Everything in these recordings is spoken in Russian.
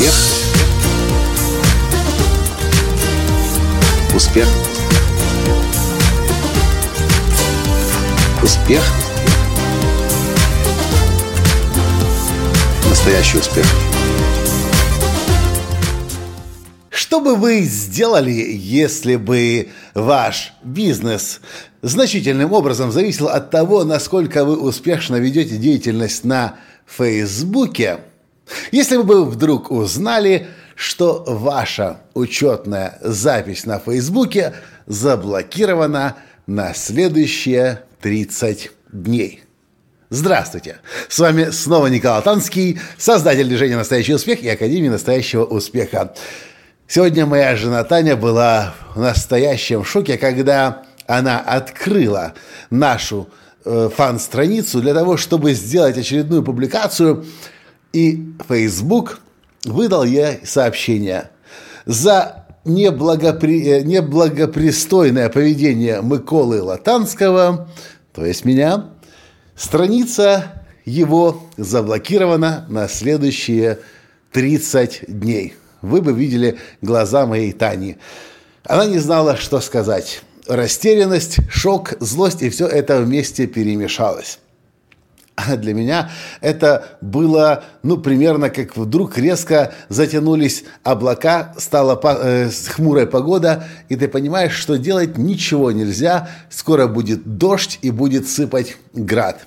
Успех. Успех. Успех. Настоящий успех. Что бы вы сделали, если бы ваш бизнес значительным образом зависел от того, насколько вы успешно ведете деятельность на Фейсбуке? Если бы вы вдруг узнали, что ваша учетная запись на Фейсбуке заблокирована на следующие 30 дней. Здравствуйте! С вами снова Николай Танский, создатель движения «Настоящий успех» и Академии «Настоящего успеха». Сегодня моя жена Таня была в настоящем шоке, когда она открыла нашу э, фан-страницу для того, чтобы сделать очередную публикацию, и Facebook выдал ей сообщение. За неблагопри... Э, неблагопристойное поведение Миколы Латанского, то есть меня, страница его заблокирована на следующие 30 дней вы бы видели глаза моей Тани. Она не знала, что сказать. Растерянность, шок, злость и все это вместе перемешалось. А для меня это было, ну, примерно как вдруг резко затянулись облака, стала э, хмурая погода, и ты понимаешь, что делать ничего нельзя, скоро будет дождь и будет сыпать град.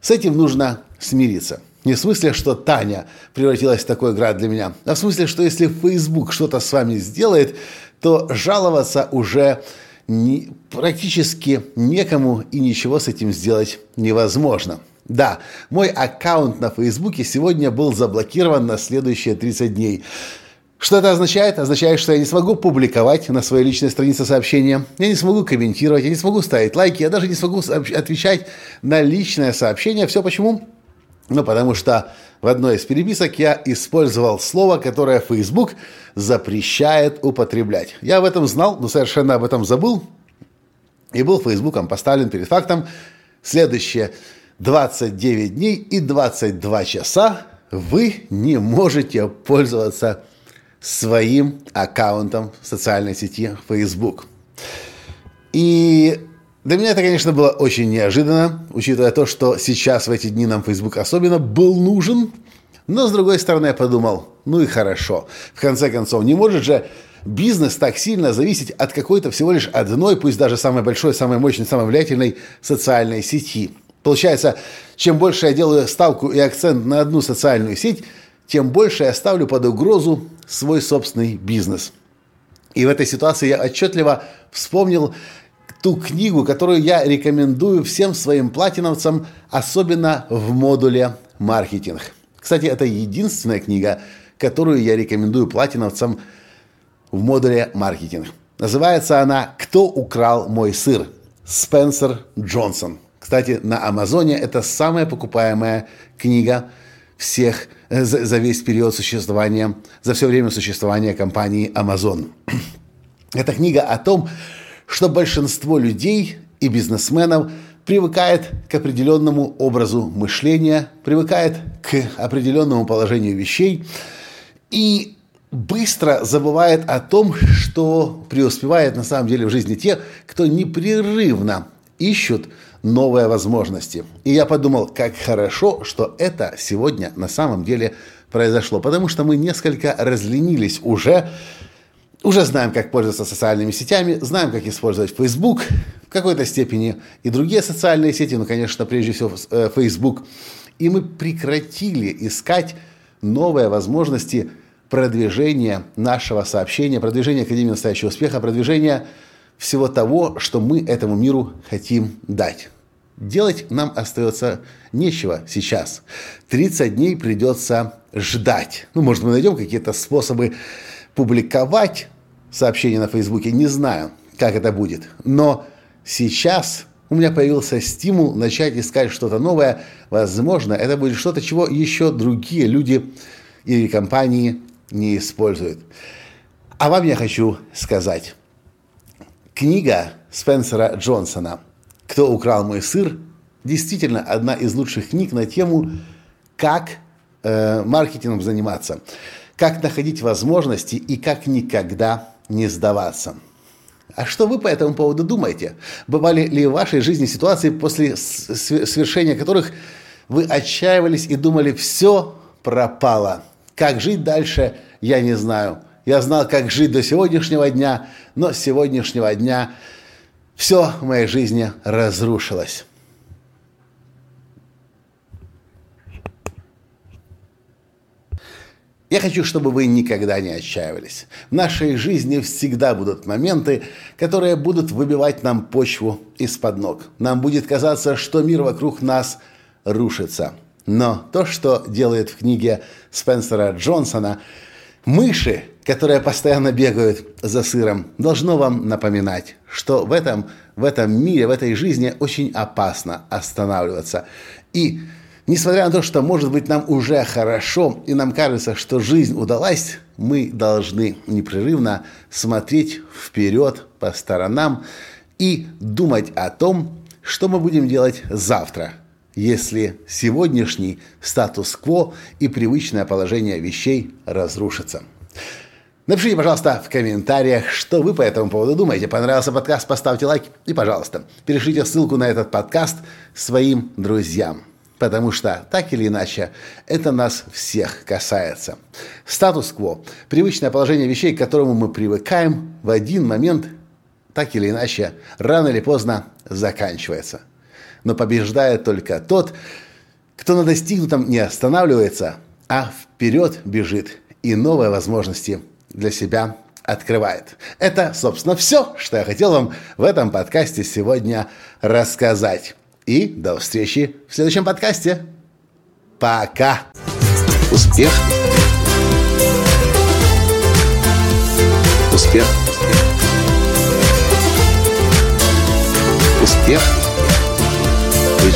С этим нужно смириться. Не в смысле, что Таня превратилась в такой град для меня, а в смысле, что если Facebook что-то с вами сделает, то жаловаться уже не, практически некому и ничего с этим сделать невозможно. Да, мой аккаунт на Фейсбуке сегодня был заблокирован на следующие 30 дней. Что это означает? Означает, что я не смогу публиковать на своей личной странице сообщения, я не смогу комментировать, я не смогу ставить лайки, я даже не смогу отвечать на личное сообщение. Все почему? Ну, потому что в одной из переписок я использовал слово, которое Facebook запрещает употреблять. Я об этом знал, но совершенно об этом забыл. И был Фейсбуком поставлен перед фактом следующее 29 дней и 22 часа вы не можете пользоваться своим аккаунтом в социальной сети Facebook. И для меня это, конечно, было очень неожиданно, учитывая то, что сейчас в эти дни нам Facebook особенно был нужен. Но, с другой стороны, я подумал, ну и хорошо. В конце концов, не может же бизнес так сильно зависеть от какой-то всего лишь одной, пусть даже самой большой, самой мощной, самой влиятельной социальной сети. Получается, чем больше я делаю ставку и акцент на одну социальную сеть, тем больше я ставлю под угрозу свой собственный бизнес. И в этой ситуации я отчетливо вспомнил ту книгу, которую я рекомендую всем своим платиновцам, особенно в модуле «Маркетинг». Кстати, это единственная книга, которую я рекомендую платиновцам в модуле «Маркетинг». Называется она «Кто украл мой сыр?» Спенсер Джонсон. Кстати, на Амазоне это самая покупаемая книга всех за, за весь период существования, за все время существования компании Amazon. Это книга о том, что большинство людей и бизнесменов привыкает к определенному образу мышления, привыкает к определенному положению вещей и быстро забывает о том, что преуспевает на самом деле в жизни те, кто непрерывно ищут новые возможности. И я подумал, как хорошо, что это сегодня на самом деле произошло, потому что мы несколько разленились уже уже знаем, как пользоваться социальными сетями, знаем, как использовать Facebook, в какой-то степени и другие социальные сети, ну, конечно, прежде всего э, Facebook. И мы прекратили искать новые возможности продвижения нашего сообщения, продвижения Академии настоящего успеха, продвижения всего того, что мы этому миру хотим дать. Делать нам остается нечего сейчас. 30 дней придется ждать. Ну, может, мы найдем какие-то способы публиковать сообщение на Фейсбуке, не знаю, как это будет. Но сейчас у меня появился стимул начать искать что-то новое. Возможно, это будет что-то, чего еще другие люди или компании не используют. А вам я хочу сказать. Книга Спенсера Джонсона «Кто украл мой сыр» действительно одна из лучших книг на тему, как э, маркетингом заниматься как находить возможности и как никогда не сдаваться. А что вы по этому поводу думаете? Бывали ли в вашей жизни ситуации, после свершения которых вы отчаивались и думали, все пропало? Как жить дальше, я не знаю. Я знал, как жить до сегодняшнего дня, но с сегодняшнего дня все в моей жизни разрушилось. Я хочу, чтобы вы никогда не отчаивались. В нашей жизни всегда будут моменты, которые будут выбивать нам почву из-под ног. Нам будет казаться, что мир вокруг нас рушится. Но то, что делает в книге Спенсера Джонсона «Мыши», которые постоянно бегают за сыром, должно вам напоминать, что в этом, в этом мире, в этой жизни очень опасно останавливаться. И Несмотря на то, что, может быть, нам уже хорошо, и нам кажется, что жизнь удалась, мы должны непрерывно смотреть вперед по сторонам и думать о том, что мы будем делать завтра, если сегодняшний статус-кво и привычное положение вещей разрушится. Напишите, пожалуйста, в комментариях, что вы по этому поводу думаете. Понравился подкаст, поставьте лайк и, пожалуйста, перешлите ссылку на этот подкаст своим друзьям потому что, так или иначе, это нас всех касается. Статус-кво, привычное положение вещей, к которому мы привыкаем, в один момент, так или иначе, рано или поздно заканчивается. Но побеждает только тот, кто на достигнутом не останавливается, а вперед бежит и новые возможности для себя открывает. Это, собственно, все, что я хотел вам в этом подкасте сегодня рассказать. И до встречи в следующем подкасте. Пока. Успех. Успех. Успех.